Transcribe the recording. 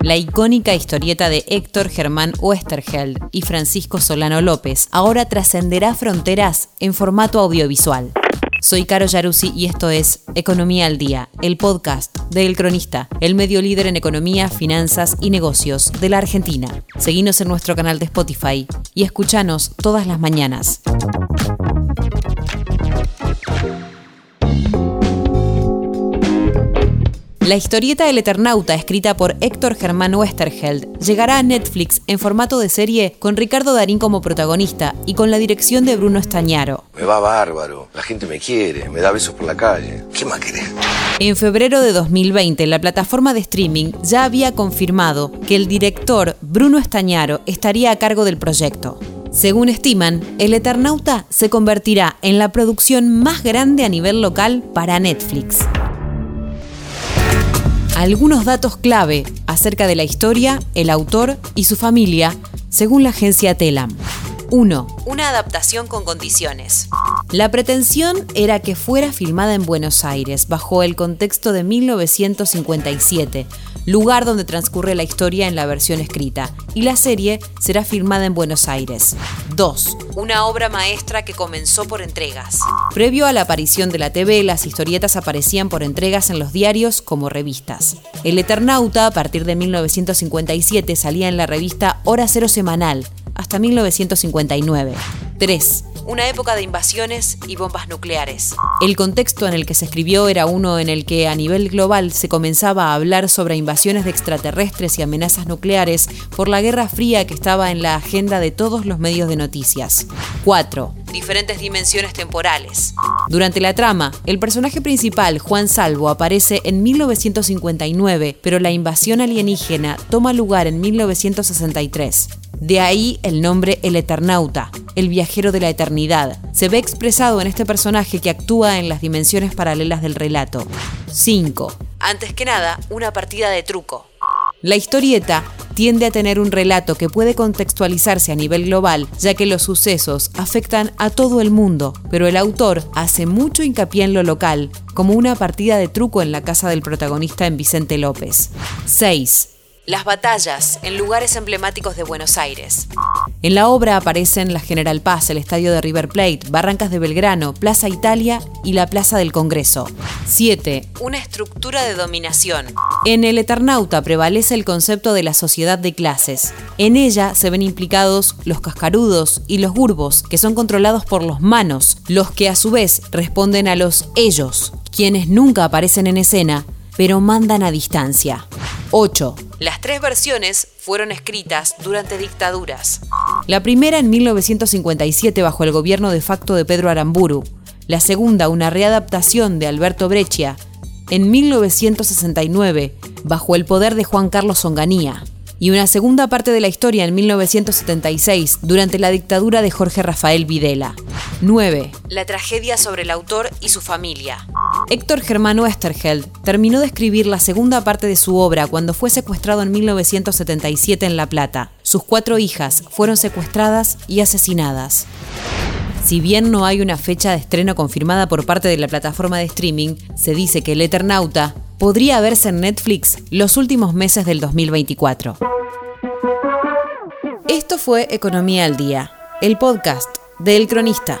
La icónica historieta de Héctor Germán Westerheld y Francisco Solano López ahora trascenderá fronteras en formato audiovisual. Soy Caro Yaruzzi y esto es Economía al Día, el podcast de El Cronista, el medio líder en economía, finanzas y negocios de la Argentina. Seguinos en nuestro canal de Spotify y escuchanos todas las mañanas. La historieta El Eternauta, escrita por Héctor Germán Westerheld, llegará a Netflix en formato de serie con Ricardo Darín como protagonista y con la dirección de Bruno Estañaro. Me va bárbaro, la gente me quiere, me da besos por la calle. ¿Qué más querés? En febrero de 2020, la plataforma de streaming ya había confirmado que el director Bruno Estañaro estaría a cargo del proyecto. Según estiman, El Eternauta se convertirá en la producción más grande a nivel local para Netflix algunos datos clave acerca de la historia, el autor y su familia, según la agencia Telam. 1. Una adaptación con condiciones. La pretensión era que fuera filmada en Buenos Aires, bajo el contexto de 1957, lugar donde transcurre la historia en la versión escrita, y la serie será filmada en Buenos Aires. 2. Una obra maestra que comenzó por entregas. Previo a la aparición de la TV, las historietas aparecían por entregas en los diarios como revistas. El Eternauta, a partir de 1957, salía en la revista Hora Cero Semanal, hasta 1959. 3 una época de invasiones y bombas nucleares. El contexto en el que se escribió era uno en el que a nivel global se comenzaba a hablar sobre invasiones de extraterrestres y amenazas nucleares por la Guerra Fría que estaba en la agenda de todos los medios de noticias. 4. Diferentes dimensiones temporales. Durante la trama, el personaje principal, Juan Salvo, aparece en 1959, pero la invasión alienígena toma lugar en 1963. De ahí el nombre El Eternauta, el viajero de la eternidad. Se ve expresado en este personaje que actúa en las dimensiones paralelas del relato. 5. Antes que nada, una partida de truco. La historieta tiende a tener un relato que puede contextualizarse a nivel global, ya que los sucesos afectan a todo el mundo, pero el autor hace mucho hincapié en lo local, como una partida de truco en la casa del protagonista en Vicente López. 6. Las batallas en lugares emblemáticos de Buenos Aires. En la obra aparecen la General Paz, el Estadio de River Plate, Barrancas de Belgrano, Plaza Italia y la Plaza del Congreso. 7. Una estructura de dominación. En El Eternauta prevalece el concepto de la sociedad de clases. En ella se ven implicados los cascarudos y los gurbos, que son controlados por los manos, los que a su vez responden a los ellos, quienes nunca aparecen en escena, pero mandan a distancia. 8. Las tres versiones fueron escritas durante dictaduras. La primera en 1957 bajo el gobierno de facto de Pedro Aramburu. La segunda, una readaptación de Alberto Breccia, en 1969 bajo el poder de Juan Carlos Onganía y una segunda parte de la historia en 1976, durante la dictadura de Jorge Rafael Videla. 9. La tragedia sobre el autor y su familia. Héctor Germán Westerheld terminó de escribir la segunda parte de su obra cuando fue secuestrado en 1977 en La Plata. Sus cuatro hijas fueron secuestradas y asesinadas. Si bien no hay una fecha de estreno confirmada por parte de la plataforma de streaming, se dice que El Eternauta podría verse en Netflix los últimos meses del 2024. Esto fue Economía al Día, el podcast de El Cronista.